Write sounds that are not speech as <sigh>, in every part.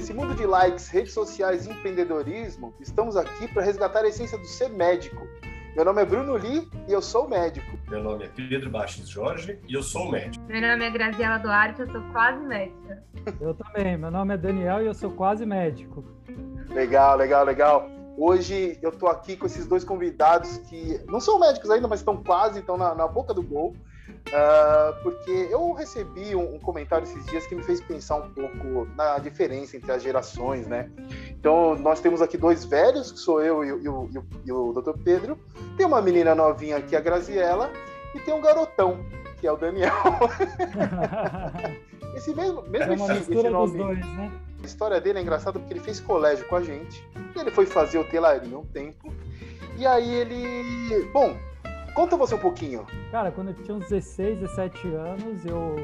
Nesse mundo de likes, redes sociais e empreendedorismo, estamos aqui para resgatar a essência do ser médico. Meu nome é Bruno Li e eu sou médico. Meu nome é Pedro Baixes Jorge e eu sou médico. Meu nome é Graziela Duarte, eu sou quase médica. Eu também. Meu nome é Daniel e eu sou quase médico. Legal, legal, legal. Hoje eu estou aqui com esses dois convidados que não são médicos ainda, mas estão quase, estão na, na boca do gol. Uh, porque eu recebi um, um, comentário esses dias que me fez pensar um pouco na diferença entre as gerações, né? Então, nós temos aqui dois velhos, que sou eu e, e, e, e o Dr. Pedro. Tem uma menina novinha aqui, a Graziella, e tem um garotão, que é o Daniel. <laughs> esse mesmo, mesmo é uma esse, esse nome, dois, né? A história dele é engraçada porque ele fez colégio com a gente, ele foi fazer hotelaria um tempo, e aí ele. Bom, Conta você um pouquinho. Cara, quando eu tinha uns 16, 17 anos, eu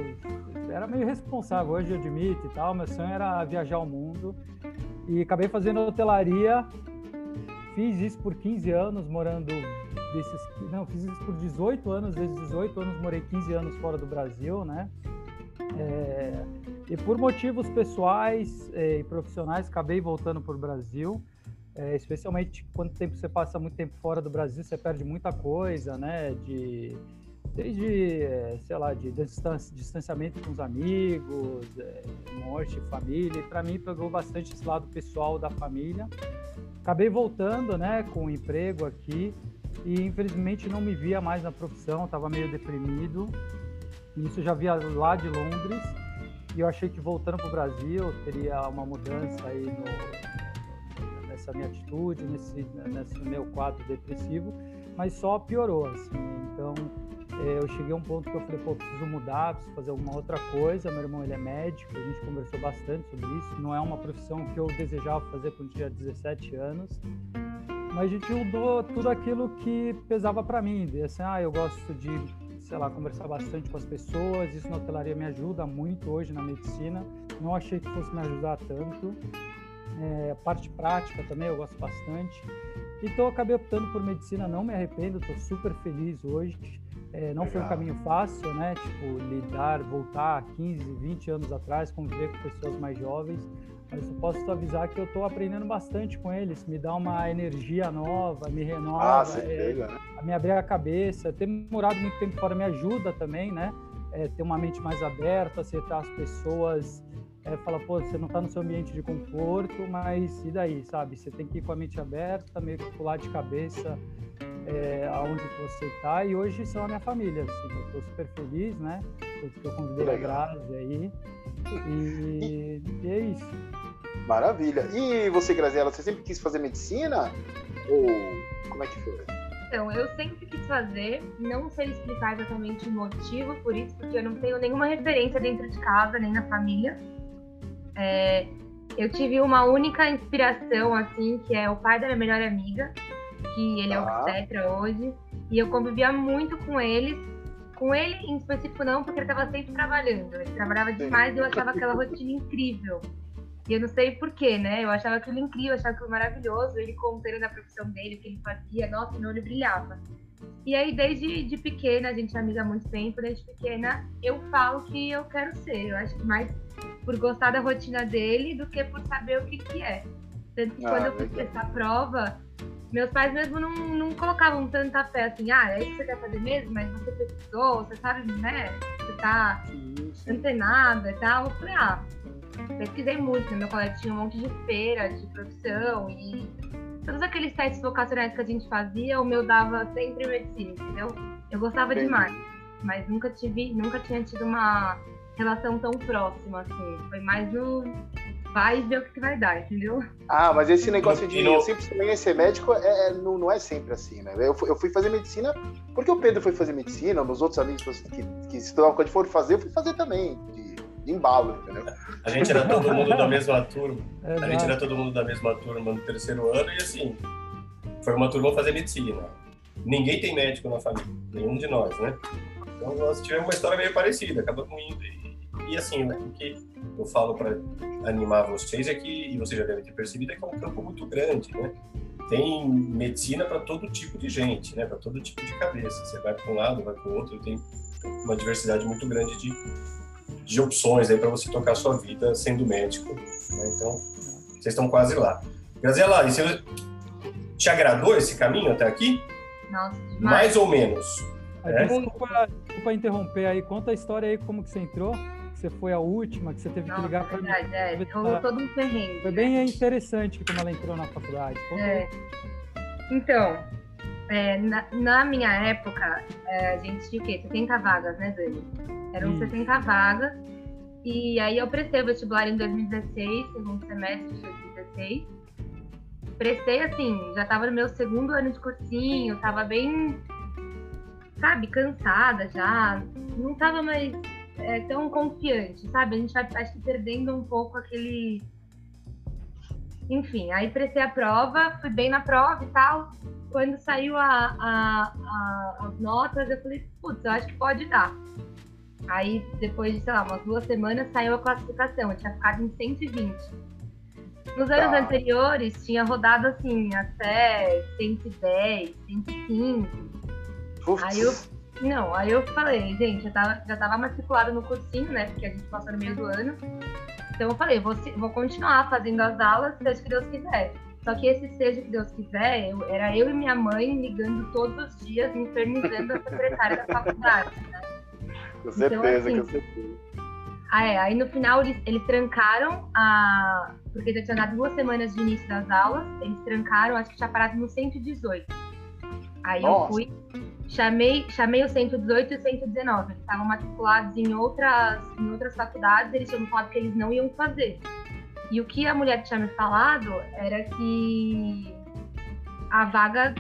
era meio responsável, hoje eu admito e tal, meu sonho era viajar o mundo. E acabei fazendo hotelaria, fiz isso por 15 anos, morando desses... Não, fiz isso por 18 anos, desde 18 anos morei 15 anos fora do Brasil, né? É, e por motivos pessoais é, e profissionais, acabei voltando para o Brasil. É, especialmente quando tempo você passa muito tempo fora do Brasil, você perde muita coisa, né? De, desde, é, sei lá, de distanciamento com os amigos, é, morte, família. Para mim, pegou bastante esse lado pessoal da família. Acabei voltando, né, com um emprego aqui e infelizmente não me via mais na profissão, estava meio deprimido. Isso já via lá de Londres e eu achei que voltando para o Brasil teria uma mudança aí no, nessa minha atitude, nesse, nesse meu quadro depressivo, mas só piorou, assim. Então, é, eu cheguei a um ponto que eu falei, pô, preciso mudar, preciso fazer alguma outra coisa. Meu irmão, ele é médico, a gente conversou bastante sobre isso. Não é uma profissão que eu desejava fazer quando tinha 17 anos, mas a gente mudou tudo aquilo que pesava para mim. Assim, ah, eu gosto de, sei lá, conversar bastante com as pessoas, isso na hotelaria me ajuda muito hoje na medicina. Não achei que fosse me ajudar tanto. É, parte prática também eu gosto bastante. Então acabei optando por medicina, não me arrependo, estou super feliz hoje. É, não Legal. foi um caminho fácil, né? Tipo, lidar, voltar 15, 20 anos atrás, conviver com pessoas mais jovens. Mas eu posso avisar que eu estou aprendendo bastante com eles, me dá uma energia nova, me renova, ah, é, né? me abrir a cabeça. Ter morado muito tempo fora me ajuda também, né? É, ter uma mente mais aberta, aceitar as pessoas é, fala, pô, você não está no seu ambiente de conforto, mas e daí, sabe? Você tem que ir com a mente aberta, meio que pular de cabeça é, aonde você está. E hoje são a minha família, assim, eu estou super feliz, né? Porque eu convidei a Grazi aí. E, e, é isso. Maravilha. E você, Graziela, você sempre quis fazer medicina? Ou como é que foi? Então, eu sempre quis fazer, não sei explicar exatamente o motivo por isso, porque eu não tenho nenhuma referência dentro de casa, nem na família. É, eu tive uma única inspiração, assim, que é o pai da minha melhor amiga, que ele é ah. obstetra hoje, e eu convivia muito com ele. Com ele em específico não, porque ele estava sempre trabalhando. Ele trabalhava demais e eu achava aquela rotina incrível. E eu não sei porquê, né? Eu achava aquilo incrível, achava aquilo maravilhoso. Ele contando da profissão dele, o que ele fazia, nossa, meu olho brilhava. E aí, desde de pequena, a gente é amiga há muito tempo, desde pequena, eu falo que eu quero ser. Eu acho que mais por gostar da rotina dele do que por saber o que, que é. Tanto que ah, quando eu fui prestar a prova, meus pais mesmo não, não colocavam tanta fé assim, ah, é isso que você quer fazer mesmo, mas você pesquisou, você sabe, né? Você tá antenada e tal. Eu falei, ah, pesquisei muito, no meu colégio tinha um monte de feira de profissão e todos aqueles testes vocacionais que a gente fazia, o meu dava sempre medicina, entendeu? Eu gostava Entendi. demais, mas nunca tive, nunca tinha tido uma relação tão próxima, assim. Foi mais no vai ver o que, vai dar, entendeu? Ah, mas esse negócio de eu sempre também ser médico é, é, não, não é sempre assim, né? Eu fui, eu fui fazer medicina porque o Pedro foi fazer medicina, os outros amigos que, que estudavam quando foram fazer, eu fui fazer também, de, de embalo, entendeu? A gente era todo mundo da mesma turma. É, a gente era todo mundo da mesma turma no terceiro ano e assim, foi uma turma fazer medicina. Ninguém tem médico na família, nenhum de nós, né? Então nós tivemos uma história meio parecida, acabamos indo e e assim, o que eu falo para animar vocês é que, e vocês já devem ter percebido, é que é um campo muito grande, né? Tem medicina para todo tipo de gente, né? Para todo tipo de cabeça. Você vai para um lado, vai para o outro, tem uma diversidade muito grande de, de opções aí para você tocar a sua vida sendo médico Né? Então, vocês estão quase lá. Graziela, e você te agradou esse caminho até aqui? Nossa, demais. Mais ou menos. É? Desculpa, desculpa interromper aí, conta a história aí como que você entrou que você foi a última, que você teve Não, que ligar para mim. É, é todo um perrengue. Foi bem interessante como ela entrou na faculdade. É. Então, é, na, na, minha época, é, a gente tinha o quê? 70 vagas, né, Dani? Eram Isso. 70 vagas. E aí eu prestei o vestibular em 2016, segundo semestre de 2016. Prestei assim, já estava no meu segundo ano de cursinho, estava bem, sabe, cansada já. Não estava mais é, tão confiante, sabe? A gente vai, acho que, perdendo um pouco aquele. Enfim, aí prestei a prova, fui bem na prova e tal. Quando saiu a, a, a, as notas, eu falei, putz, eu acho que pode dar. Aí, depois de, sei lá, umas duas semanas, saiu a classificação. Eu tinha ficado em 120. Nos anos tá. anteriores, tinha rodado assim, até 110, 115. Uf. Aí eu não, aí eu falei, gente, já tava, já tava matriculada no cursinho, né? Porque a gente passou no meio do ano. Então eu falei, vou, vou continuar fazendo as aulas, seja que Deus quiser. Só que esse seja que Deus quiser, eu, era eu e minha mãe ligando todos os dias, infernizando a secretária da faculdade, né? Com certeza, então, assim, com certeza. Ah, é, aí no final eles, eles trancaram a. Porque já tinha dado duas semanas de início das aulas, eles trancaram, acho que tinha parado no 118. Aí Nossa. eu fui, chamei, chamei o 118 e o 119. Eles estavam matriculados em outras, em outras faculdades, eles tinham falado que eles não iam fazer. E o que a mulher tinha me falado era que a vaga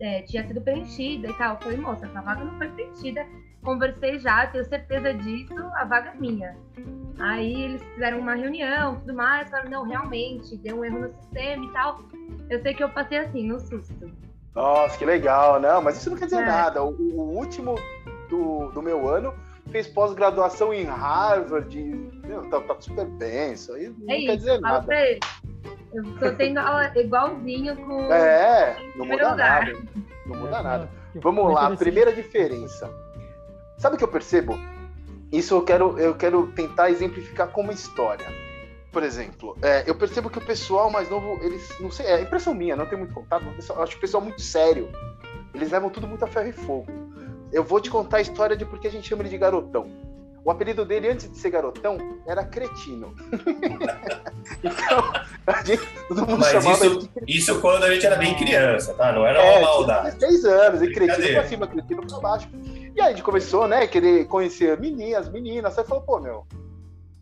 é, tinha sido preenchida e tal. Eu falei, moça, essa vaga não foi preenchida. Conversei já, tenho certeza disso, a vaga é minha. Aí eles fizeram uma reunião, tudo mais, falaram, não, realmente, deu um erro no sistema e tal. Eu sei que eu passei assim, no susto. Nossa, que legal. Não, mas isso não quer dizer é. nada. O, o, último do, do meu ano fez pós-graduação em Harvard. Meu, tá, tá, super bem. Isso aí não é quer isso, dizer nada. Eu tô tendo aula igualzinho com. É, não muda lugar. nada. Não muda nada. Vamos lá, primeira diferença. Sabe o que eu percebo? Isso eu quero, eu quero tentar exemplificar como história por exemplo, é, eu percebo que o pessoal mais novo, eles, não sei, é impressão minha, não tem muito contato, acho que o pessoal muito sério. Eles levam tudo muito a ferro e fogo. Eu vou te contar a história de por que a gente chama ele de garotão. O apelido dele, antes de ser garotão, era cretino. <laughs> então, a gente, todo mundo Mas chamava isso, isso quando a gente era bem criança, tá? Não era é, uma maldade. 16 anos, e cretino pra cima, cretino pra baixo. E aí a gente começou, né, querer conhecer meninas, meninas. Aí falou, pô, meu,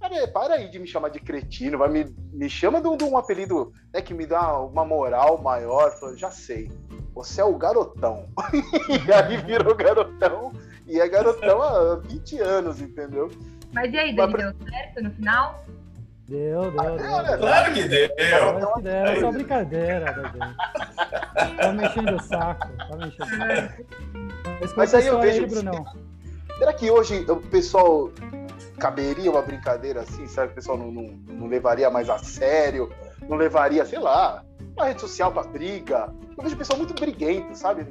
Cara, para aí de me chamar de cretino, vai me, me chama de um, de um apelido né, que me dá uma moral maior. Falei, já sei, você é o garotão. <laughs> e aí virou garotão, e é garotão há 20 anos, entendeu? Mas e aí, Dani, Mas... deu certo no final? Deu, deu, ah, deu. Né? Claro que deu. Claro que deu, é só brincadeira, Dani. Tá mexendo o saco, tá mexendo o saco. Mas, Mas aí eu vejo. Aí, Será que hoje o pessoal caberia uma brincadeira assim? Que o pessoal não, não, não levaria mais a sério? Não levaria, sei lá, uma rede social para briga? Eu vejo o pessoal muito briguento, sabe?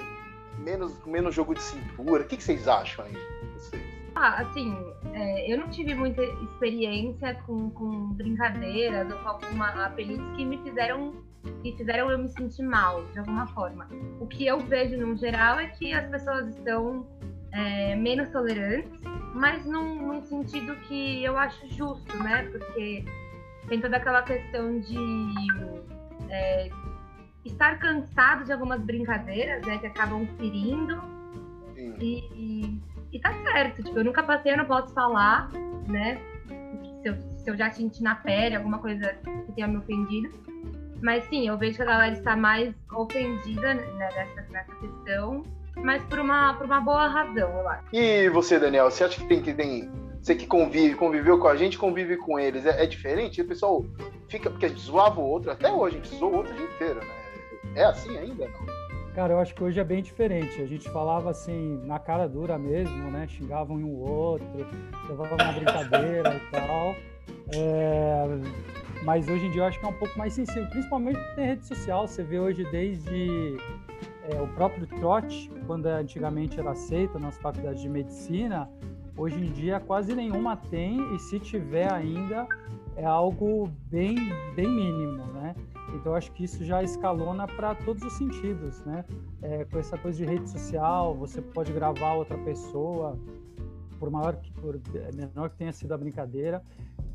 Menos, menos jogo de cintura. O que, que vocês acham aí? Vocês? Ah, assim, é, eu não tive muita experiência com, com brincadeiras ou com alguma apelidos que me fizeram que fizeram eu me sentir mal de alguma forma. O que eu vejo no geral é que as pessoas estão é, menos tolerantes, mas num, num, sentido que eu acho justo, né? Porque tem toda aquela questão de é, estar cansado de algumas brincadeiras, né? Que acabam ferindo. E, e, e, tá certo, tipo, eu nunca passei, eu não posso falar, né? Se eu, se eu já senti na pele alguma coisa que tenha me ofendido. Mas sim, eu vejo que a galera está mais ofendida né, nessa, nessa questão mas por uma, por uma boa razão, eu acho. E você, Daniel, você acha que tem que tem. Você que convive, conviveu com a gente, convive com eles. É, é diferente? O pessoal fica. Porque a gente zoava o outro, até hoje, a gente zoou o outro o dia inteiro, né? É assim ainda, não? Cara, eu acho que hoje é bem diferente. A gente falava assim, na cara dura mesmo, né? Xingavam um o outro, levavam uma brincadeira e tal. É... Mas hoje em dia eu acho que é um pouco mais sensível, principalmente em rede social. Você vê hoje desde é, o próprio trote, quando antigamente era aceito nas faculdades de medicina, hoje em dia quase nenhuma tem, e se tiver ainda, é algo bem, bem mínimo, né? Então acho que isso já escalona para todos os sentidos, né? É, com essa coisa de rede social, você pode gravar outra pessoa, por maior que por menor que tenha sido a brincadeira.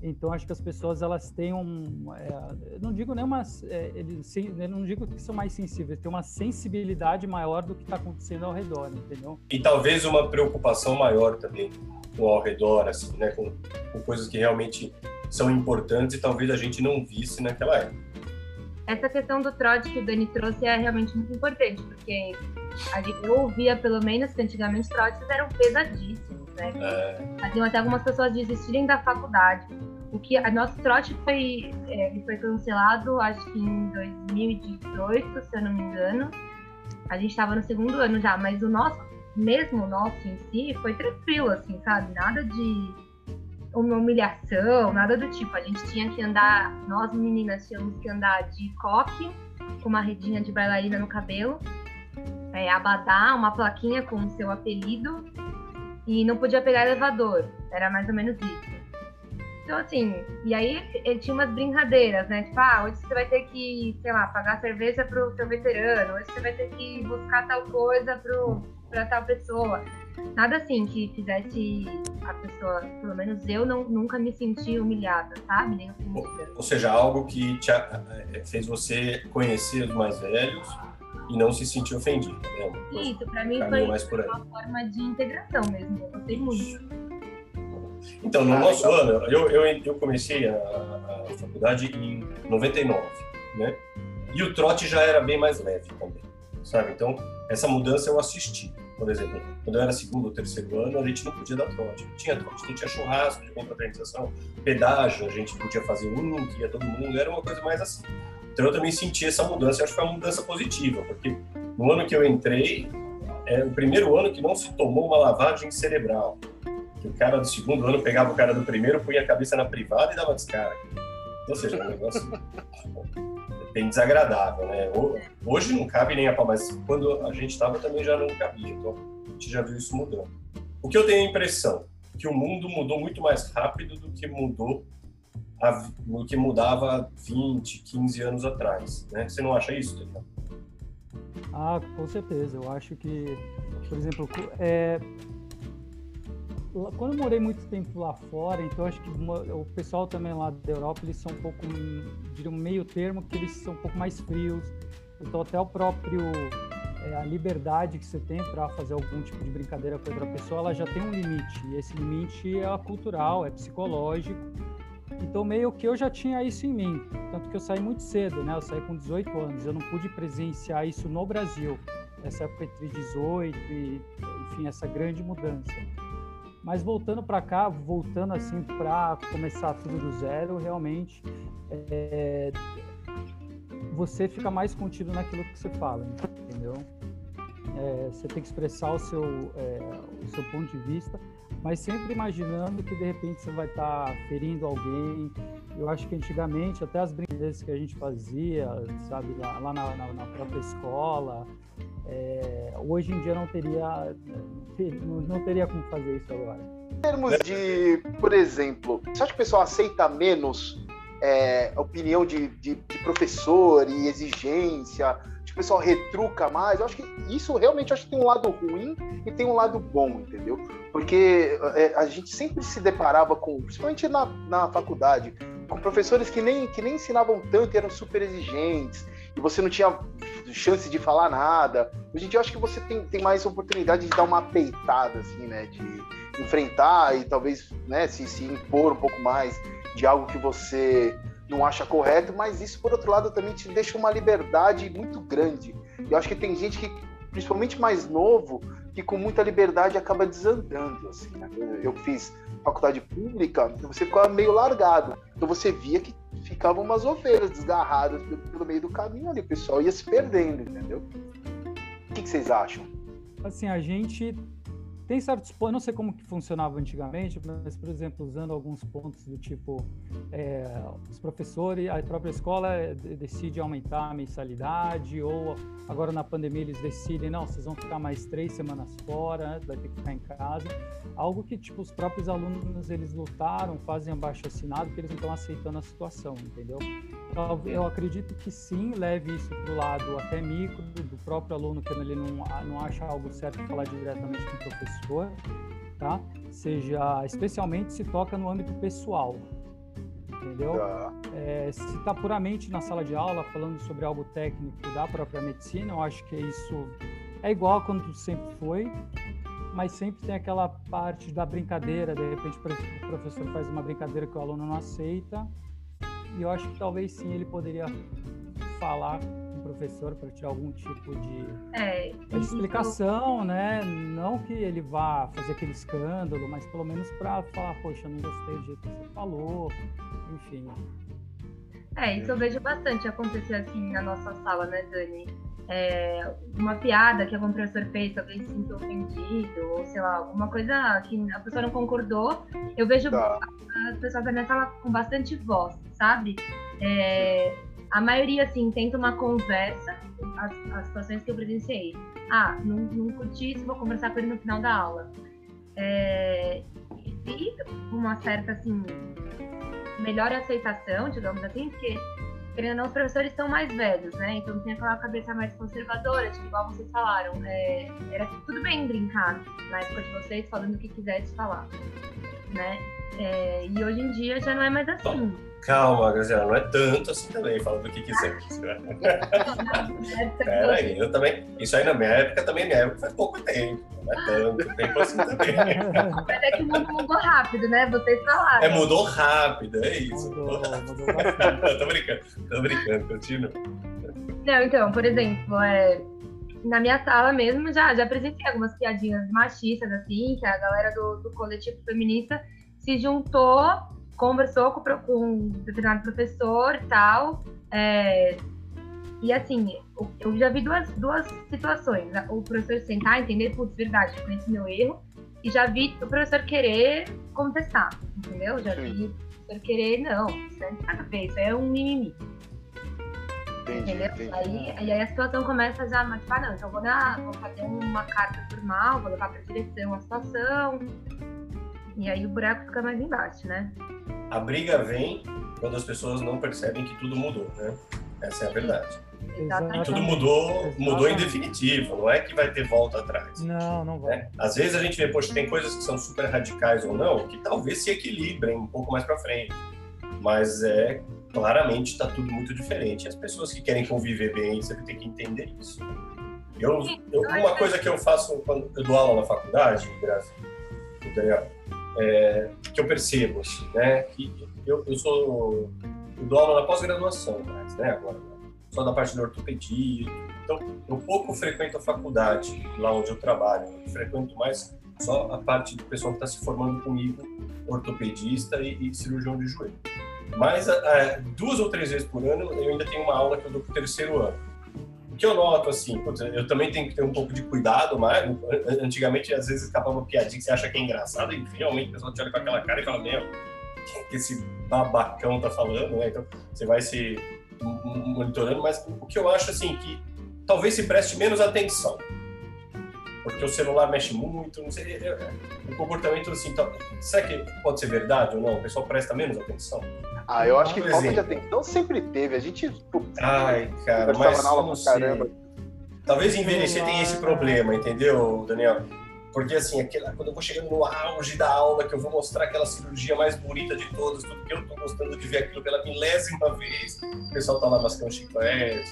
Então acho que as pessoas elas têm um, é, não digo nem uma, é, não digo que são mais sensíveis, têm uma sensibilidade maior do que está acontecendo ao redor, entendeu? E talvez uma preocupação maior também com ao redor, assim, né, com, com coisas que realmente são importantes e talvez a gente não visse naquela época. Essa questão do trote que o Dani trouxe é realmente muito importante, porque a gente, eu ouvia, pelo menos, que antigamente trotes eram pesadíssimos, né? É. Faziam até algumas pessoas desistirem da faculdade. O que a nosso trote foi, é, ele foi cancelado, acho que em 2018, se eu não me engano. A gente estava no segundo ano já, mas o nosso, mesmo o nosso em si, foi tranquilo, assim, sabe? Nada de uma humilhação, nada do tipo. A gente tinha que andar, nós meninas tínhamos que andar de coque, com uma redinha de bailarina no cabelo, é, abadá, uma plaquinha com o seu apelido, e não podia pegar elevador. Era mais ou menos isso. Então, assim, e aí ele tinha umas brincadeiras, né? Tipo, ah, hoje você vai ter que, sei lá, pagar cerveja pro seu veterano, hoje você vai ter que buscar tal coisa pro, pra tal pessoa. Nada assim que fizesse a pessoa, pelo menos eu não, nunca me senti humilhada, sabe? Nem ofendida. Ou seja, algo que te, eh, fez você conhecer os mais velhos e não se sentir ofendido. Né? Isso, pra mim foi uma forma de integração mesmo. Eu gostei muito. Então, no ah, nosso legal. ano, eu, eu, eu comecei a, a, faculdade em 99, né? E o trote já era bem mais leve também, sabe? Então, essa mudança eu assisti. Por exemplo, quando eu era segundo ou terceiro ano, a gente não podia dar trote. Não tinha trote, não tinha churrasco de confraternização, pedágio, a gente podia fazer um, que ia todo mundo, era uma coisa mais assim. Então eu também senti essa mudança, acho que foi uma mudança positiva, porque no ano que eu entrei, é o primeiro ano que não se tomou uma lavagem cerebral que o cara do segundo ano pegava o cara do primeiro, punha a cabeça na privada e dava descarga. Ou seja, é um negócio <laughs> bem desagradável, né? Hoje não cabe nem a pau, mas quando a gente estava também já não cabia. Então a gente já viu isso mudando. O que eu tenho a impressão que o mundo mudou muito mais rápido do que mudou do que mudava 20, 15 anos atrás, né? Você não acha isso, Daniel? Ah, com certeza. Eu acho que, por exemplo, é, quando eu morei muito tempo lá fora, então acho que o pessoal também lá da Europa, eles são um pouco, diria um meio termo, que eles são um pouco mais frios. Então até o próprio, é, a liberdade que você tem para fazer algum tipo de brincadeira com outra pessoa, ela já tem um limite. E esse limite é cultural, é psicológico. Então meio que eu já tinha isso em mim. Tanto que eu saí muito cedo, né? Eu saí com 18 anos. Eu não pude presenciar isso no Brasil. Essa época entre 18 e, enfim, essa grande mudança. Mas voltando para cá, voltando assim para começar tudo do zero, realmente é, você fica mais contido naquilo que você fala, entendeu? É, você tem que expressar o seu, é, o seu ponto de vista, mas sempre imaginando que de repente você vai estar tá ferindo alguém. Eu acho que antigamente, até as brincadeiras que a gente fazia, sabe, lá, lá na, na, na, própria escola, é, hoje em dia não teria, não teria como fazer isso agora. Em termos de, por exemplo, você acha que o pessoal aceita menos é, opinião de, de, de, professor e exigência? Pessoal retruca mais? Eu acho que isso realmente acho que tem um lado ruim e tem um lado bom, entendeu? Porque é, a gente sempre se deparava com, principalmente na, na faculdade, com professores que nem, que nem ensinavam tanto eram super exigentes e você não tinha chance de falar nada. Hoje em dia eu acho que você tem, tem mais oportunidade de dar uma peitada, assim, né? De enfrentar e talvez né, se, se impor um pouco mais de algo que você não acha correto, mas isso, por outro lado, também te deixa uma liberdade muito grande. Eu acho que tem gente que, principalmente mais novo, que com muita liberdade acaba desandando. Assim, né? Eu fiz faculdade pública, você ficava meio largado. Então você via que ficavam umas ovelhas desgarradas pelo, meio do caminho ali, o pessoal ia se perdendo, entendeu? O que, que vocês acham? Assim, a gente tem certos pontos, não sei como que funcionava antigamente, mas, por exemplo, usando alguns pontos do tipo, é, os professores, a própria escola decide aumentar a mensalidade, ou agora na pandemia eles decidem, não, vocês vão ficar mais três semanas fora, né, vai ter que ficar em casa. Algo que, tipo, os próprios alunos, eles lutaram, fazem abaixo assinado, porque eles não estão aceitando a situação, entendeu? Então, eu acredito que sim, leve isso para o lado até micro, do próprio aluno, que ele não, não acha algo certo falar diretamente com o professor, tá? Seja, especialmente se toca no âmbito pessoal, entendeu? Tá. É, se está puramente na sala de aula falando sobre algo técnico da própria medicina, eu acho que isso é igual a quando sempre foi, mas sempre tem aquela parte da brincadeira, de repente o professor faz uma brincadeira que o aluno não aceita, e eu acho que talvez sim ele poderia falar com o professor para tirar algum tipo de, é, de explicação, né? Não que ele vá fazer aquele escândalo, mas pelo menos para falar, poxa, não gostei do jeito que você falou, enfim. É, isso eu vejo bastante acontecer assim na nossa sala, né, Dani? É, uma piada que algum professor fez, alguém se sentiu ofendido, ou sei lá, alguma coisa que a pessoa não concordou, eu vejo tá. as pessoas da minha sala com bastante voz, sabe? É, a maioria, assim, tenta uma conversa, as, as situações que eu presenciei. Ah, não, não curti isso, vou conversar com ele no final da aula. É, e uma certa, assim, melhor aceitação, digamos assim, porque, querendo ou não, os professores são mais velhos, né? Então tem aquela cabeça mais conservadora, tipo, igual vocês falaram. É, era tudo bem brincar na época de vocês, falando o que quisesse falar, né? É, e hoje em dia já não é mais assim. Calma, Graziela, não é tanto assim também, falando o que quiser. <laughs> Pera aí, eu também. Isso aí na minha época também, minha época faz pouco tempo. Não é tanto tempo assim também. Mas é que o mundo mudou rápido, né? Vocês falaram. É, mudou rápido, é isso. Mudou, mudou <laughs> tô brincando, tô brincando, continua. Não, então, por exemplo, é, na minha sala mesmo já, já apresentei algumas piadinhas machistas, assim, que a galera do, do coletivo feminista se juntou conversou com, com um determinado professor e tal. É, e assim, eu já vi duas, duas situações. Né? O professor sentar, entender, putz, verdade, eu conheci meu erro. E já vi o professor querer contestar, entendeu? Já vi o professor querer, não, isso é nada a isso é um mimimi. Entendi, entendeu? Entendi. Aí, aí a situação começa já, mas, tipo, ah, não, então vou, dar, vou fazer uma carta formal, vou levar para a direção a situação. E aí o buraco fica mais embaixo, né? a briga vem quando as pessoas não percebem que tudo mudou, né? Essa é a verdade. Exatamente. Tudo mudou, Exatamente. mudou em definitivo, não é que vai ter volta atrás. Não, não vai. É. Às vezes a gente vê, poxa, tem coisas que são super radicais ou não, que talvez se equilibrem um pouco mais para frente. Mas é claramente está tudo muito diferente. As pessoas que querem conviver bem, você tem que entender isso. Eu, eu, uma coisa que eu faço quando eu dou aula na faculdade, graças Daniel, é, que eu percebo, assim, né? Que eu, eu sou eu dou aula na pós-graduação, mas, né? Agora, só da parte da ortopedia. Então, eu pouco frequento a faculdade lá onde eu trabalho. Eu frequento mais só a parte do pessoal que está se formando comigo, ortopedista e, e cirurgião de joelho. Mas a, a, duas ou três vezes por ano eu ainda tenho uma aula que eu dou para o terceiro ano que eu noto, assim, eu também tenho que ter um pouco de cuidado, mas antigamente às vezes escapava uma piadinha que você acha que é engraçado e finalmente o pessoal te olha com aquela cara e fala, meu, que esse babacão tá falando, né? Então você vai se monitorando, mas o que eu acho, assim, que talvez se preste menos atenção. Porque o celular mexe muito, não sei, é, é, o comportamento assim, então, será que pode ser verdade ou não? O pessoal presta menos atenção? Ah, eu acho que Por falta de atenção sempre teve. A gente. Ai, cara, mas. Na aula pra caramba. Talvez envelhecer tenha esse problema, entendeu, Daniel? Porque assim, aquela, quando eu vou chegando no auge da aula, que eu vou mostrar aquela cirurgia mais bonita de todas, tudo que eu tô gostando de ver aquilo pela milésima vez, o pessoal tá lá mascando chiclete,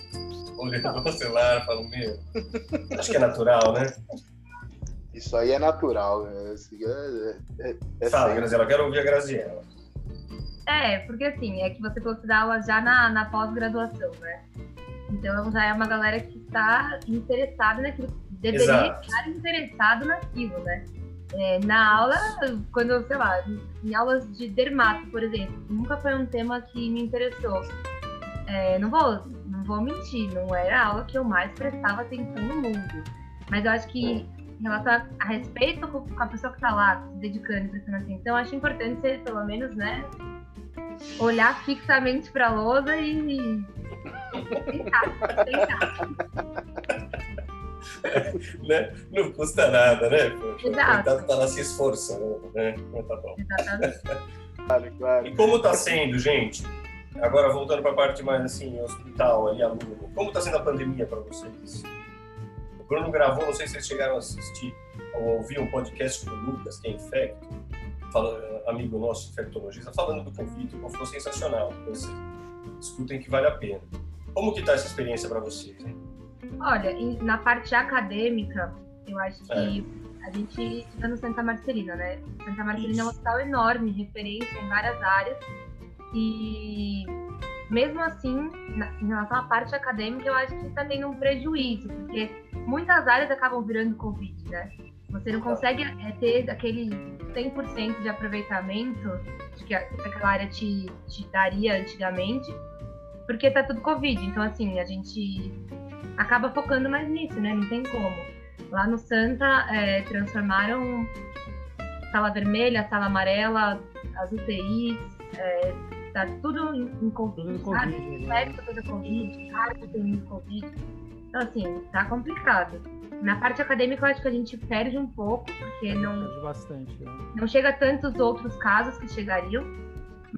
olhando no celular, falando, meu, acho que é natural, né? Isso aí é natural. É, é, é, é Fala, Graziela, eu quero ouvir a Graziela. É, porque assim, é que você falou que dá aula já na, na pós-graduação, né? Então já é uma galera que está interessada naquilo, deveria Exato. estar interessado naquilo, né? É, na aula, quando, sei lá, em aulas de dermato, por exemplo, nunca foi um tema que me interessou. É, não, vou, não vou mentir, não era a aula que eu mais prestava atenção no mundo. Mas eu acho que em relação a, a respeito com, com, a pessoa que está lá, se dedicando, prestando atenção, acho importante você, pelo menos, né, olhar fixamente para a lousa e tentar, tentar. <laughs> né? Não custa nada, né? Poxa, Exato. tá lá se esforçando, né? tá bom. Exatamente. claro, claro. E como está sendo, gente? Agora voltando para a parte mais assim, hospital, ali, aluno. Como está sendo a pandemia para vocês? Bruno gravou, não sei se vocês chegaram a assistir ou ouvir um podcast com o Lucas, que é infecto, amigo nosso infectologista, falando do Covid. Ficou sensacional. Vocês escutem que vale a pena. Como que está essa experiência para vocês? Hein? Olha, na parte acadêmica, eu acho que é. a gente está no Santa Marcelina, né? Santa Marcelina Isso. é um hospital enorme, referência em várias áreas. E mesmo assim, na, em relação à parte acadêmica, eu acho que está tendo um prejuízo, porque muitas áreas acabam virando Covid, né? Você não consegue é, ter aquele 100% de aproveitamento que aquela área te, te daria antigamente, porque tá tudo Covid. Então, assim, a gente acaba focando mais nisso, né? Não tem como. Lá no Santa, é, transformaram sala vermelha, sala amarela, as UTIs, é, tá tudo em, em Covid, sabe? Médico toda Covid, cargo tem Covid. Então, assim, tá complicado. Na parte acadêmica, eu acho que a gente perde um pouco, porque não. Perde bastante, né? Não chega a tantos outros casos que chegariam.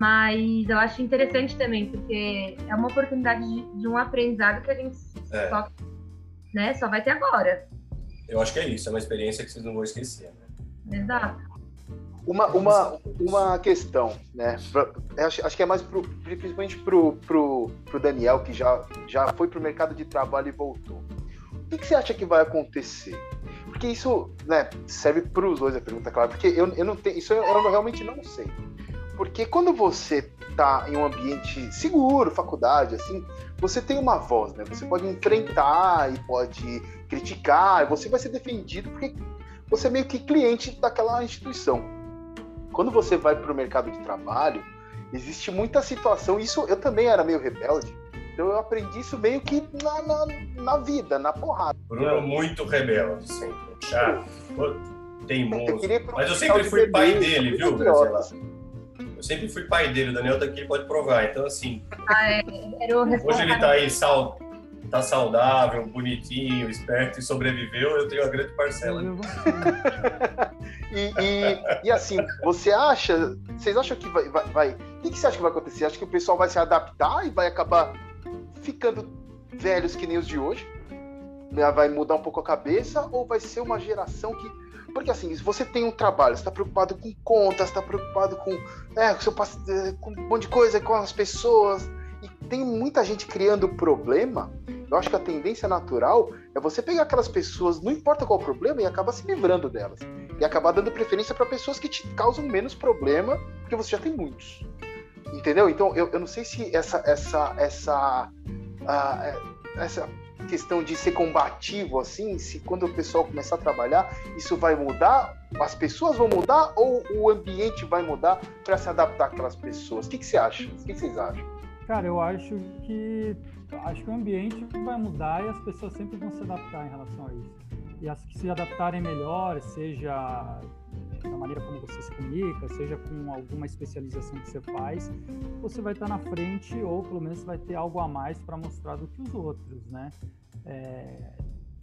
Mas eu acho interessante também, porque é uma oportunidade de, de um aprendizado que a gente é. só, né, só vai ter agora. Eu acho que é isso, é uma experiência que vocês não vão esquecer. Né? Exato. Uma, uma, uma questão, né? Pra, acho, acho que é mais pro, principalmente pro, pro, pro Daniel, que já, já foi pro mercado de trabalho e voltou. O que, que você acha que vai acontecer? Porque isso né, serve para os dois a pergunta, claro, porque eu, eu não tenho, isso eu, eu realmente não sei. Porque quando você está em um ambiente seguro, faculdade, assim, você tem uma voz, né? Você pode enfrentar e pode criticar, e você vai ser defendido porque você é meio que cliente daquela instituição. Quando você vai para o mercado de trabalho, existe muita situação. Isso eu também era meio rebelde. Então eu aprendi isso meio que na, na, na vida, na porrada. Bruno muito rebelde sempre. Chato, teimoso. Mas eu sempre fui pai dele, viu, Graziela? Eu sempre fui pai dele, o Daniel daqui pode provar. Então, assim. Ah, é, hoje ele tá aí sal, tá saudável, bonitinho, esperto e sobreviveu, eu tenho uma grande parcela. <laughs> e, e, e, assim, você acha. Vocês acham que vai. vai, vai o que, que você acha que vai acontecer? Acha que o pessoal vai se adaptar e vai acabar ficando velhos que nem os de hoje? Né, vai mudar um pouco a cabeça? Ou vai ser uma geração que porque assim, se você tem um trabalho, você está preocupado com contas, está preocupado com, é, com, seu, é, com um monte de coisa, com as pessoas, e tem muita gente criando problema, eu acho que a tendência natural é você pegar aquelas pessoas, não importa qual o problema, e acabar se livrando delas. E acabar dando preferência para pessoas que te causam menos problema, porque você já tem muitos. Entendeu? Então, eu, eu não sei se essa, essa, essa, uh, essa questão de ser combativo, assim, se quando o pessoal começar a trabalhar, isso vai mudar? As pessoas vão mudar ou o ambiente vai mudar para se adaptar àquelas pessoas? O que, que você acha? O que, que vocês acham? Cara, eu acho que acho que o ambiente vai mudar e as pessoas sempre vão se adaptar em relação a isso. E as que se adaptarem melhor, seja da maneira como você se comunica, seja com alguma especialização que você faz, você vai estar na frente ou pelo menos vai ter algo a mais para mostrar do que os outros, né? É,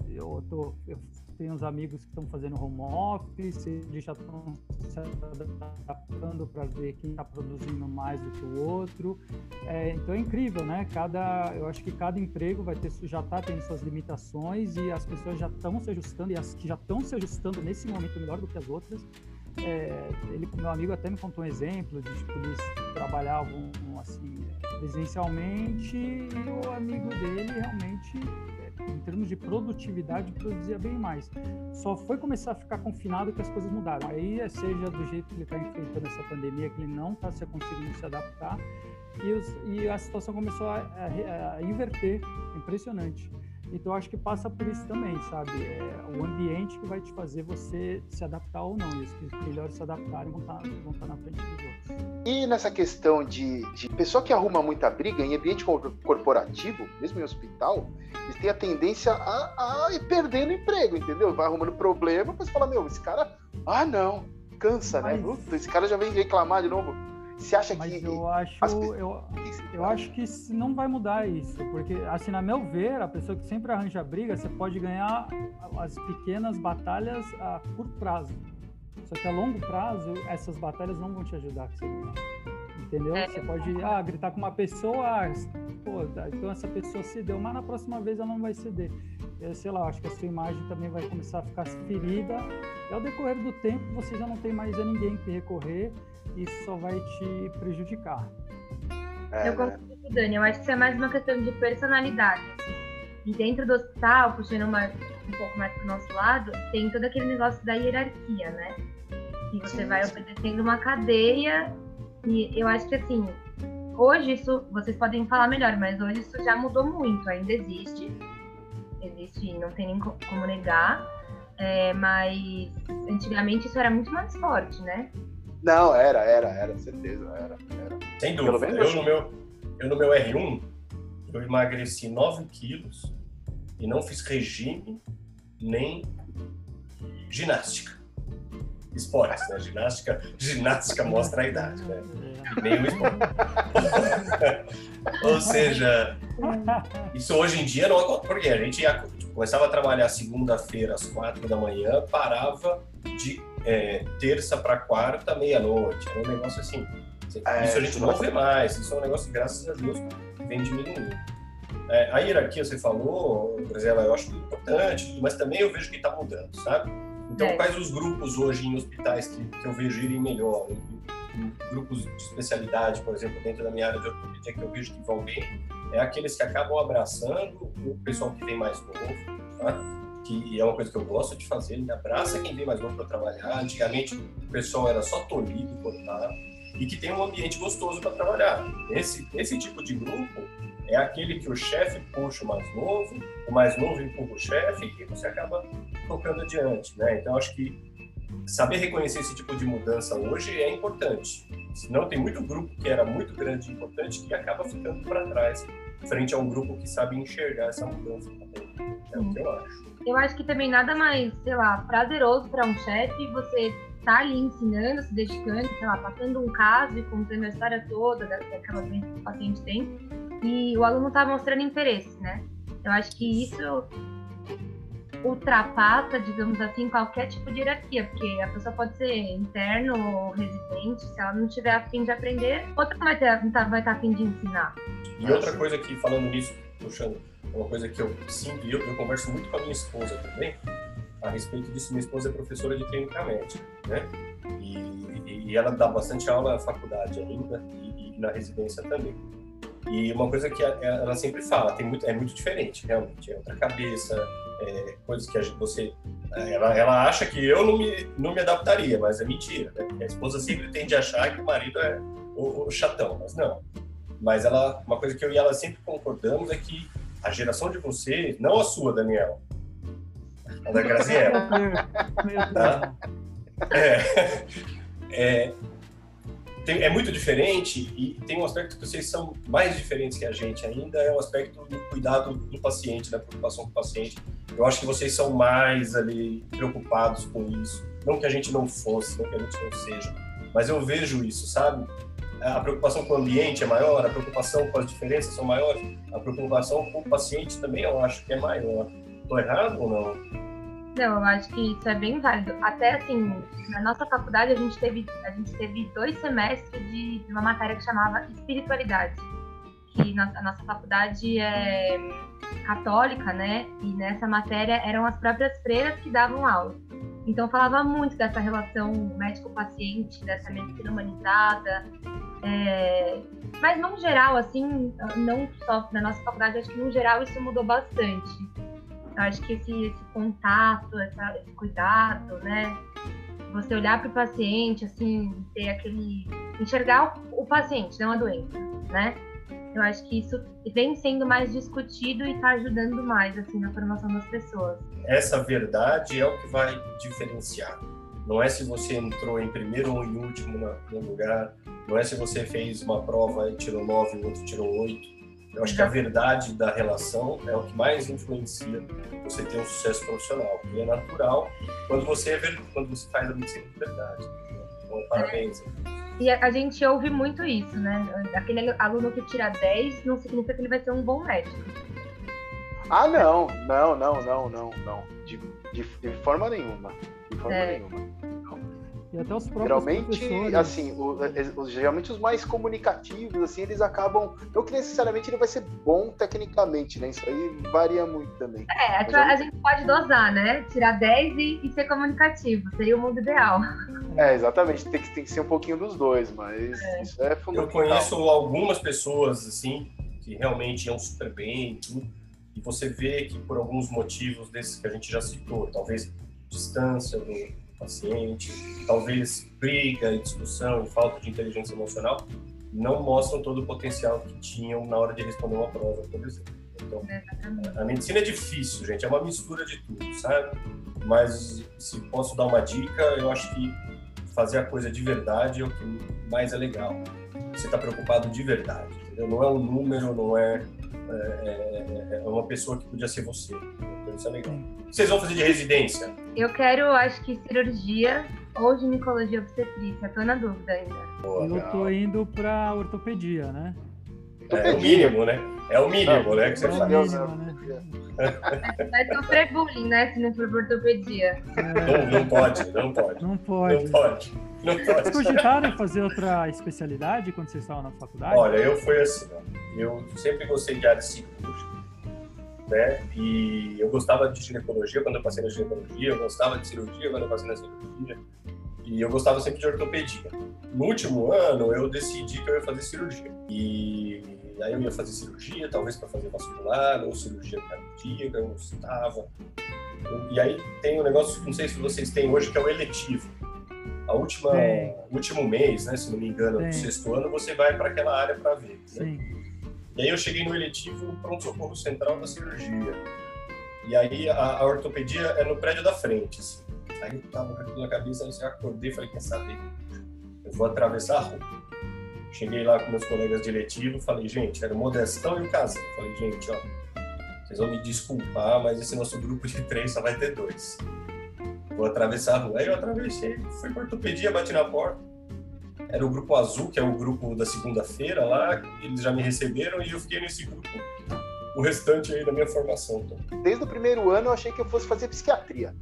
eu, tô, eu tenho uns amigos que estão fazendo home office, eles já estão se adaptando para ver quem está produzindo mais do que o outro. É, então é incrível, né? Cada, eu acho que cada emprego vai ter, já está tendo suas limitações e as pessoas já estão se ajustando e as que já estão se ajustando nesse momento melhor do que as outras. É, ele, meu amigo até me contou um exemplo de tipo, eles trabalhavam assim presencialmente e o amigo dele realmente em termos de produtividade, produzia bem mais. Só foi começar a ficar confinado que as coisas mudaram. Aí, seja do jeito que ele está enfrentando essa pandemia, que ele não está se conseguindo se adaptar, e, os, e, a situação começou a, a, a inverter, impressionante. Então acho que passa por isso também, sabe? É o ambiente que vai te fazer você se adaptar ou não. E os que melhor se adaptarem vão estar, tá, vão estar tá na frente dos outros. E nessa questão de, de pessoa que arruma muita briga em ambiente corporativo, mesmo em hospital, eles têm a tendência a, a ir perdendo emprego, entendeu? Vai arrumando problema, mas fala, meu, esse cara, ah não, cansa, né? mas... né? Esse cara já vem reclamar de novo. Você acha Mas que. Eu acho, as... eu, eu acho que não vai mudar isso. Porque, assim, na meu ver, a pessoa que sempre arranja briga, você pode ganhar as pequenas batalhas a curto prazo. Só que a longo prazo, essas batalhas não vão te ajudar a você ganhar. Entendeu? É, você pode ah, gritar com uma pessoa, ah, pô, tá, então essa pessoa cedeu, mas na próxima vez ela não vai ceder. Eu, sei lá, acho que a sua imagem também vai começar a ficar ferida. E ao decorrer do tempo, você já não tem mais a ninguém que recorrer isso só vai te prejudicar. É, eu concordo com o Dani, eu acho que isso é mais uma questão de personalidade. E dentro do hospital, puxando uma, um pouco mais para o nosso lado, tem todo aquele negócio da hierarquia, né? Que você sim, vai obedecendo uma cadeia. E eu acho que assim, hoje isso, vocês podem falar melhor, mas hoje isso já mudou muito, ainda existe. Existe, não tem nem como negar. É, mas antigamente isso era muito mais forte, né? Não, era, era, era, certeza, era. era. Sem dúvida. Eu no, meu, eu no meu R1, eu emagreci 9 quilos e não fiz regime nem ginástica. Esportes, né? Ginástica, ginástica mostra a idade, né? Nem o esporte. <laughs> Ou seja, isso hoje em dia não acontece, porque a gente ia, tipo, começava a trabalhar segunda-feira às quatro da manhã, parava de é, terça para quarta, meia-noite. Era um negócio assim. É, isso a gente não vê mais. Isso é um negócio, graças a Deus, que vem diminuindo. É, a hierarquia, você falou, Brazela, eu acho importante, mas também eu vejo que está mudando, sabe? Então, é. quais os grupos hoje em hospitais que, que eu vejo irem melhor? Em, em grupos de especialidade, por exemplo, dentro da minha área de ortopedia, que eu vejo que vão bem, é aqueles que acabam abraçando o pessoal que vem mais novo, tá? Que é uma coisa que eu gosto de fazer, ele abraça quem vem mais novo para trabalhar. Antigamente o pessoal era só tolhido cortado, e que tem um ambiente gostoso para trabalhar. Esse, esse tipo de grupo é aquele que o chefe puxa o mais novo, o mais novo empurra o chefe e você acaba tocando adiante. Né? Então acho que saber reconhecer esse tipo de mudança hoje é importante. Senão tem muito grupo que era muito grande e importante que acaba ficando para trás frente a um grupo que sabe enxergar essa mudança também. É o que eu acho. Eu acho que também nada mais, sei lá, prazeroso para um chefe você tá ali ensinando, se dedicando, sei lá, passando um caso e contando a história toda daquela doença que o paciente tem, e o aluno tá mostrando interesse, né? Eu acho que isso ultrapassa, digamos assim, qualquer tipo de hierarquia, porque a pessoa pode ser interno ou residente, se ela não tiver afim de aprender, outra vai, ter, vai estar afim de ensinar. E outra coisa que, falando nisso, puxando, uma coisa que eu sinto, e eu, eu converso muito com a minha esposa também, a respeito disso. Minha esposa é professora de clínica médica, né? E, e ela dá bastante aula na faculdade ainda e, e, na residência também. E uma coisa que ela sempre fala, tem muito, é muito diferente, realmente. É outra cabeça, é, coisas que você. Ela, ela acha que eu não me, não me adaptaria, mas é mentira, né? A esposa sempre tende a achar que o marido é o, o chatão, mas não. Mas ela, uma coisa que eu e ela sempre concordamos é que a geração de vocês, não a sua, Daniel, a da Graziella, <laughs> tá? é, é, tem, é muito diferente e tem um aspecto que vocês são mais diferentes que a gente ainda, é o aspecto do cuidado do paciente, da preocupação com o paciente. Eu acho que vocês são mais ali preocupados com isso. Não que a gente não fosse, não que a gente não seja, mas eu vejo isso, sabe? a preocupação com o ambiente é maior, a preocupação com as diferenças são maiores, a preocupação com o paciente também eu acho que é maior. Estou errado ou não? Não, eu acho que isso é bem válido. Até assim, na nossa faculdade a gente teve, a gente teve dois semestres de, de uma matéria que chamava espiritualidade. Que nossa, a nossa faculdade é católica, né? E nessa matéria eram as próprias freiras que davam aula. Então falava muito dessa relação médico-paciente, dessa medicina humanizada, é, mas, no geral, assim, não só na nossa faculdade, acho que, no geral, isso mudou bastante. Eu acho que esse, esse contato, essa, esse cuidado, né? Você olhar para o paciente, assim, ter aquele... Enxergar o, o, paciente, não a doença, né? Eu acho que isso vem sendo mais discutido e está ajudando mais assim na formação das pessoas. Essa verdade é o que vai diferenciar. Não é se você entrou em primeiro ou em último no lugar, não é se você fez uma prova e tirou nove e o outro tirou oito. Eu acho que a verdade da relação é o que mais influencia você ter um sucesso profissional, porque é natural quando você, é, quando você faz a medicina de verdade. Então, parabéns. E a, gente ouve muito isso, né? Aquele aluno que tira 10 não significa que ele vai ser um bom médico. Ah, não, não, não, não, não, não. De, de, de forma nenhuma. De forma é. nenhuma. E até os próprios Geralmente, assim, o, os, geralmente os mais comunicativos, assim, eles acabam. Não que necessariamente ele vai ser bom tecnicamente, né? Isso aí varia muito também. É, a, a gente pode dosar, né? Tirar 10 e, e, ser comunicativo. Seria o mundo ideal. É, exatamente. Tem que, tem que ser um pouquinho dos dois, mas é. isso é fundamental. Eu conheço algumas pessoas, assim, que realmente iam super bem tudo. E você vê que por alguns motivos desses que a gente já citou, talvez distância do paciente, talvez briga e discussão e falta de inteligência emocional, não mostram todo o potencial que tinham na hora de responder uma prova, por exemplo. Então, a medicina é difícil, gente, é uma mistura de tudo, sabe? Mas se posso dar uma dica, eu acho que fazer a coisa de verdade é o que mais é legal. Você está preocupado de verdade, entendeu? Não é um número, não é, é, é, é uma pessoa que podia ser você. Então isso é legal. O que vocês vão fazer de residência? Eu quero, acho que cirurgia ou ginecologia obstetrícia. Tô na dúvida ainda. Boa, eu tô indo pra ortopedia, né? É, o mínimo, né? É o mínimo, né? Que você é faz. Mínimo, né? Vai sofrer bullying, né? Se não for por ortopedia. É. Não, não pode, não pode. Não pode. Não pode. Não pode. Vocês cogitaram fazer outra especialidade quando vocês estavam na faculdade? Olha, eu fui assim, ó. eu sempre gostei de área cirúrgica né? E eu gostava de ginecologia quando eu passei na ginecologia, eu gostava de cirurgia quando eu passei na cirurgia, e eu gostava sempre de ortopedia. No último ano, eu decidi que eu ia fazer cirurgia. E aí eu ia fazer cirurgia, talvez para fazer vascular, ou cirurgia cardíaca, eu gostava. E aí tem um negócio, não sei se vocês têm hoje, que é o eletivo. A última, último mês, né, se não me engano, do sexto ano, você vai para aquela área para ver. Né? E aí eu cheguei no eletivo pronto-socorro central da cirurgia. E aí a, a, ortopedia é no prédio da frente. Assim. Aí eu tava com aquilo na cabeça, eu acordei e falei, quer saber? Eu vou atravessar a rua. Cheguei lá com meus colegas de eletivo, falei, gente, era Modestão e o Casal. Falei, gente, ó, vocês vão me desculpar, mas esse nosso grupo de três só vai ter dois. Vou atravessar a rua. Aí eu atravessei, fui para ortopedia, bati na porta era o grupo azul, que é o grupo da segunda-feira lá, eles já me receberam e eu fiquei nesse grupo o restante aí da minha formação. Então. Desde o primeiro ano eu achei que eu fosse fazer psiquiatria.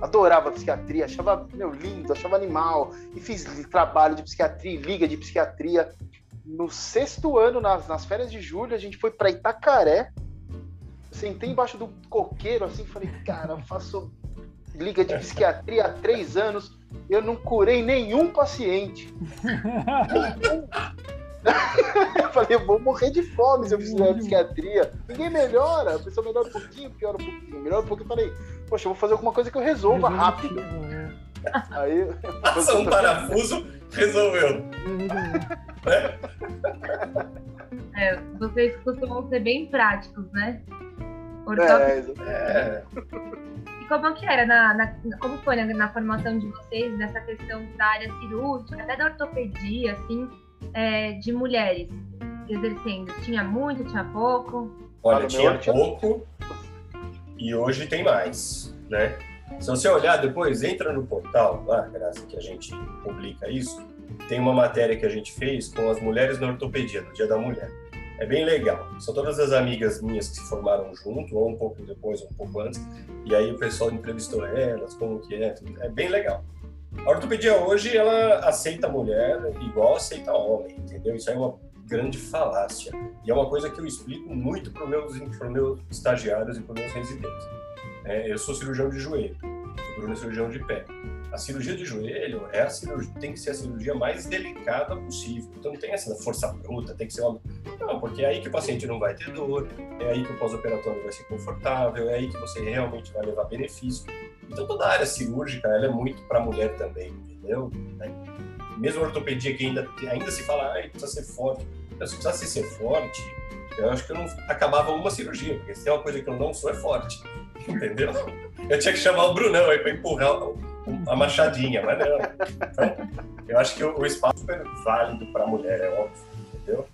Adorava psiquiatria, achava meu lindo, achava animal. E fiz trabalho de psiquiatria, liga de psiquiatria. No sexto ano, nas, nas férias de julho, a gente foi para Itacaré. Sentei embaixo do coqueiro assim, falei, cara, eu faço liga de psiquiatria há três anos, eu não curei nenhum paciente. eu falei, eu vou morrer de fome se eu fizer psiquiatria. Ninguém melhora, a pessoa melhora um pouquinho, piora um pouquinho, melhora um pouquinho. Falei, poxa, eu vou fazer alguma coisa que eu resolva rápido. <laughs> Aí, Passa um parafuso, resolveu. <laughs> é, vocês costumam ser bem práticos, né? É, é como que era na, na como foi na, na, formação de vocês nessa questão da área cirúrgica, até da ortopedia, assim, é, de mulheres exercendo? Tinha muito, tinha pouco? Olha, tinha pouco e hoje tem mais, né? Se você olhar depois, entra no portal lá, que a gente publica isso, tem uma matéria que a gente fez com as mulheres na ortopedia, no Dia da Mulher. É bem legal. São todas as amigas minhas que se formaram junto, ou um pouco depois, ou um pouco antes. E aí o pessoal entrevistou elas, como que é. É bem legal. A ortopedia hoje, ela aceita mulher igual aceita homem, entendeu? Isso é uma grande falácia. E é uma coisa que eu explico muito para os meus, meus estagiários e para os meus residentes. É, eu sou cirurgião de joelho, o Bruno é cirurgião de pé. A cirurgia de joelho é a cirurgia, tem que ser a cirurgia mais delicada possível. Então não tem essa força bruta, tem que ser uma. Não, porque é aí que o paciente não vai ter dor, é aí que o pós-operatório vai ser confortável, é aí que você realmente vai levar benefício. Então toda a área cirúrgica ela é muito para a mulher também, entendeu? Mesmo ortopedia que ainda, ainda se fala, ah, precisa ser forte. se precisasse ser forte, eu acho que eu não acabava uma cirurgia, porque se tem uma coisa que eu não sou, é forte. <laughs> Entendeu? Eu tinha que chamar o Brunão aí para empurrar a machadinha, mas não. Então, eu acho que o, espaço é válido para a mulher, é óbvio, entendeu?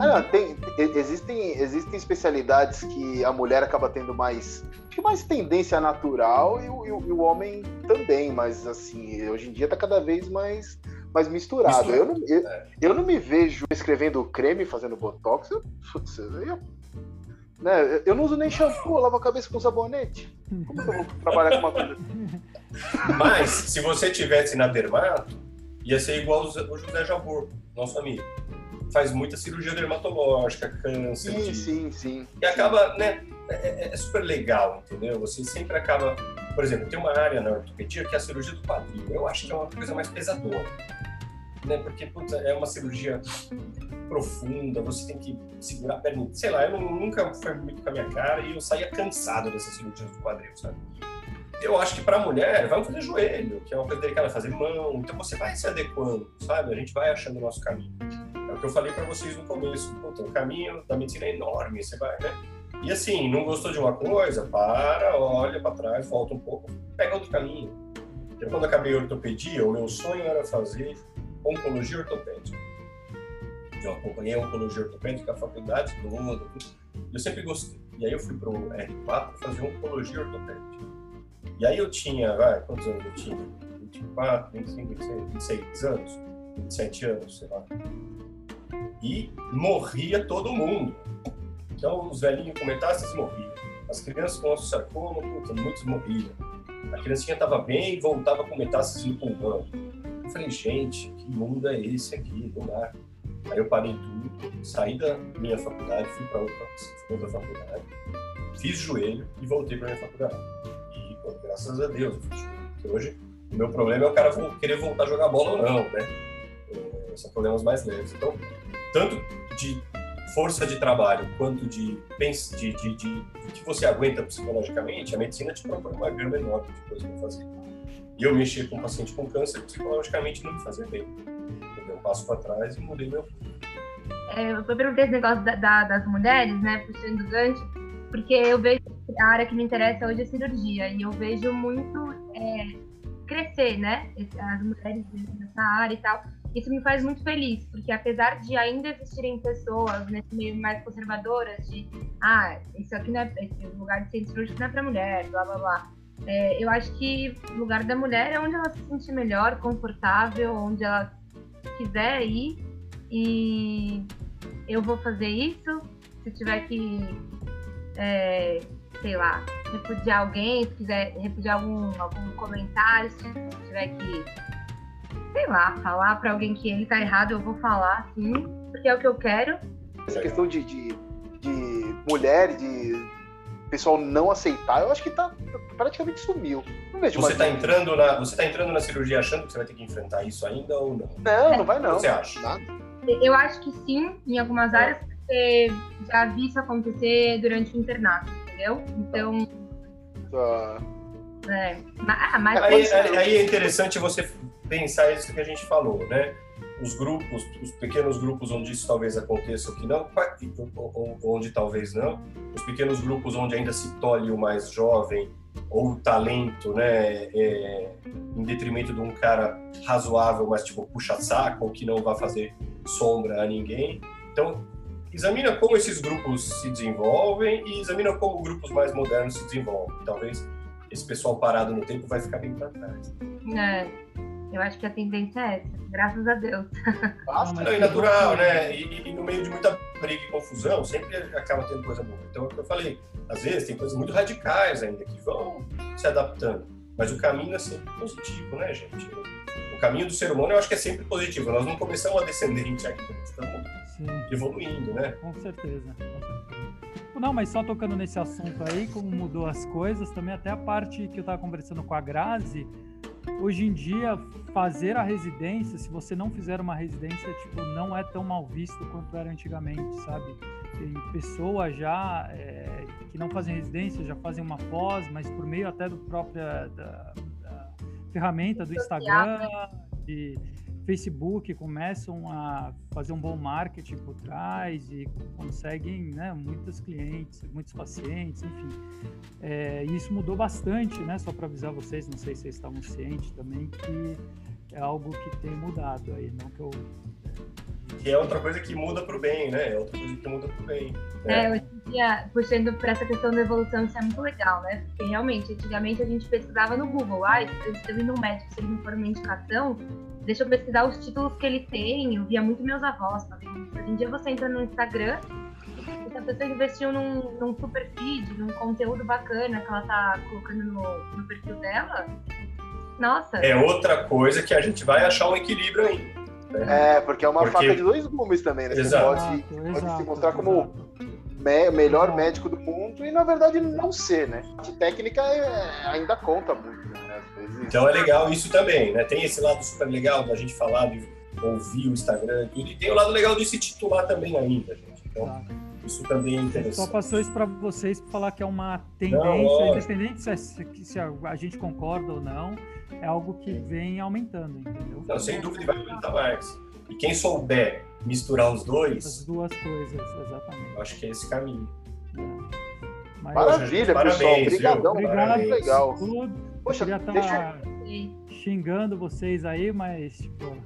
Ah, não, tem, existem, existem especialidades que a mulher acaba tendo mais, mais tendência natural e o, e o homem também, mas assim, hoje em dia está cada vez mais, mais misturado. Eu, não, eu, é. eu, não me vejo escrevendo creme, fazendo botox. Eu, putz, eu, né, eu não uso nem shampoo, eu lavo a cabeça com sabonete. Como que eu vou trabalhar com uma coisa assim? Mas, se você tivesse na dermato, ia ser igual o José Jabor, nosso amigo. Faz muita cirurgia dermatológica, câncer. Sim, de... sim, sim. E acaba, né? É, é, é, super legal, entendeu? Você sempre acaba. Por exemplo, tem uma área na ortopedia que é a cirurgia do quadril. Eu acho que é uma coisa mais pesadora. Né? Porque putz, é uma cirurgia profunda, você tem que segurar a perna. Sei lá, eu não, nunca foi muito com a minha cara e eu saía cansado dessas cirurgias do quadril, sabe? eu acho que para mulher, vamos fazer joelho, que é uma coisa delicada, fazer mão. Então você vai se adequando, sabe? A gente vai achando o nosso caminho. É o que eu falei para vocês no começo. O caminho da medicina é enorme, você vai, né? E assim, não gostou de uma coisa, para, olha para trás, volta um pouco, pega outro caminho. Eu, quando acabei a ortopedia, o meu sonho era fazer oncologia ortopédica. Eu acompanhei a oncologia ortopédica, a faculdade toda, eu sempre gostei. E aí eu fui para o R4 fazer oncologia ortopédica. E aí eu tinha, vai, quantos anos eu tinha? 24, 25, 26, 26 anos, 27 anos, sei lá. E morria todo mundo. Então os velhinhos com metástases morriam. As crianças com osteosarcoma, muitos morriam. A criancinha estava bem e voltava com metástases no pulmão. Eu falei, gente, que mundo é esse aqui, do mar? Aí eu parei tudo, saí da minha faculdade, fui para outra, outra faculdade, fiz joelho e voltei para minha faculdade graças a Deus. Porque hoje o meu problema é o cara querer voltar a jogar bola ou não, né? É, são problemas mais leves. Então, tanto de força de trabalho quanto de, de, de, de, que você aguenta psicologicamente, a medicina te propõe uma gama enorme de coisas para fazer. E eu mexi com um paciente com câncer psicologicamente não me fazia bem. Eu dei um passo para trás e mudei meu. É, eu perguntei esse negócio da, da, das mulheres, né, puxando o gancho, porque eu vejo a área que me interessa hoje é cirurgia e eu vejo muito é, crescer, né? As mulheres nessa área e tal. Isso me faz muito feliz, porque apesar de ainda existirem pessoas nesse meio mais conservadoras de ah, isso aqui não é esse lugar de centro cirúrgico não é para mulher, blá blá blá. É, eu acho que o lugar da mulher é onde ela se sente melhor, confortável, onde ela quiser ir e eu vou fazer isso. Se tiver que é, sei lá, repudiar alguém, se quiser repudiar algum, algum comentário, se tiver que, sei lá, falar para alguém que ele tá errado, eu vou falar sim, porque é o que eu quero. Essa questão de, de, de mulher, de pessoal não aceitar, eu acho que tá praticamente sumiu. Não vejo você está entrando na você tá entrando na cirurgia achando que você vai ter que enfrentar isso ainda ou não? Não, não vai não. Você acha? Nada. Eu acho que sim, em algumas áreas, porque já vi isso acontecer durante o internato entendeu? Então. Tá. É, ah, mas aí, aí, é interessante você pensar isso que a gente falou, né? Os grupos, os pequenos grupos onde isso talvez aconteça ou que não, onde talvez não, os pequenos grupos onde ainda se tolhe o mais jovem ou o talento, né, é, em detrimento de um cara razoável, mas tipo puxa saco ou que não vai fazer sombra a ninguém. Então examina como esses grupos se desenvolvem e examina como grupos mais modernos se desenvolvem. Talvez esse pessoal parado no tempo vai ficar bem para trás. É, eu acho que a tendência é essa, graças a Deus. Basta, é natural, né? E, e, no meio de muita briga e confusão, sempre acaba tendo coisa boa. Então, é o que eu falei, às vezes tem coisas muito radicais ainda que vão se adaptando, mas o caminho é sempre positivo, né, gente? O caminho do ser humano eu acho que é sempre positivo. Nós não começamos a descendente ainda, estamos Sim. evoluindo, né? Com certeza, Não, mas só tocando nesse assunto aí, como mudou as coisas, também até a parte que eu estava conversando com a Grazi, hoje em dia, fazer a residência, se você não fizer uma residência, tipo, não é tão mal visto quanto era antigamente, sabe? Tem pessoas já é, que não fazem residência, já fazem uma pós, mas por meio até do própria da, da ferramenta do Instagram, de Facebook começam a fazer um bom marketing por trás e conseguem né, muitos clientes, muitos pacientes, enfim. É, isso mudou bastante, né? Só para avisar vocês, não sei se vocês estavam cientes também, que é algo que tem mudado aí, não que eu que é outra coisa que muda para o bem, né? É outra coisa que muda para o bem. Né? É, hoje em dia, puxando para essa questão da evolução, isso é muito legal, né? Porque realmente, antigamente a gente pesquisava no Google, ah, eu estou indo um médico, se ele não for uma indicação, deixa eu pesquisar os títulos que ele tem, eu via muito meus avós fazendo. Hoje em dia você entra no Instagram, e se a pessoa investiu num, num super feed, num conteúdo bacana que ela tá colocando no, no perfil dela, nossa. É outra coisa que a gente vai achar um equilíbrio ainda. Né? É, porque é uma porque... faca de dois gumes também, né? Você exato. pode, pode se mostrar como o melhor médico do mundo e, na verdade, não ser, né? A técnica é, ainda conta muito, né? Vezes... Então é legal isso também, né? Tem esse lado super legal da gente falar, de ouvir o Instagram e tudo, e tem o lado legal de se titular também ainda, gente. Então, isso também é interessante. Só passou isso para vocês para falar que é uma tendência, não, independente se, se a gente concorda ou não, é algo que vem aumentando, entendeu? Não, sem dúvida vai aumentar mais. E quem souber misturar os dois. As duas coisas, exatamente. Eu acho que é esse caminho. É. Mas, Maravilha, Poxa, pessoal. Obrigadão, Obrigado, legal. Poxa, eu queria estar xingando vocês aí, mas, tipo,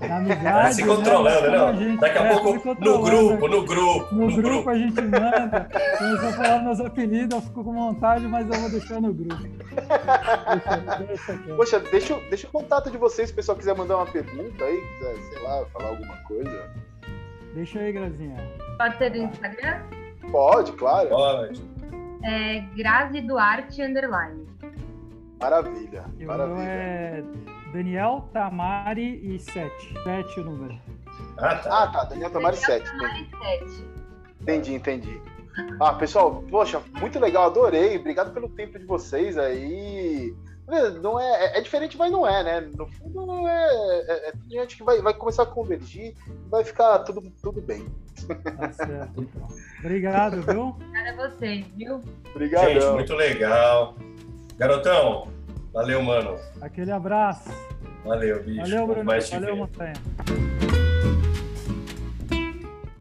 na amizade. se controlando, né? não. Gente, Daqui a é, pouco no grupo, no grupo. No, no grupo, grupo, a gente manda. Começou a falar meus apelidos, eu fico com vontade, mas eu vou deixar no grupo. Deixa, deixa Poxa, deixa, deixa o contato de vocês, se o pessoal quiser mandar uma pergunta aí, quiser, sei lá, falar alguma coisa. Deixa aí, Grazinha. Pode ser do Instagram? Pode, claro. Pode. É Grazi Duarte Underline. Maravilha. Eu maravilha. É Daniel Tamari e 7. 7 o número. Ah, tá. Ah, tá. Daniel Tamari 7. Entendi, entendi. Ah, pessoal, poxa, muito legal, adorei. Obrigado pelo tempo de vocês aí. Não é, é, é diferente, mas não é, né? No fundo, não é, é, é gente que vai, vai começar a convergir e vai ficar tudo, tudo bem. Tá certo, então. Obrigado, viu? Obrigada a vocês, viu? Obrigado. Gente, muito legal. Garotão, valeu, mano. Aquele abraço. Valeu, bicho. Valeu, Bruno. Valeu, Montanha.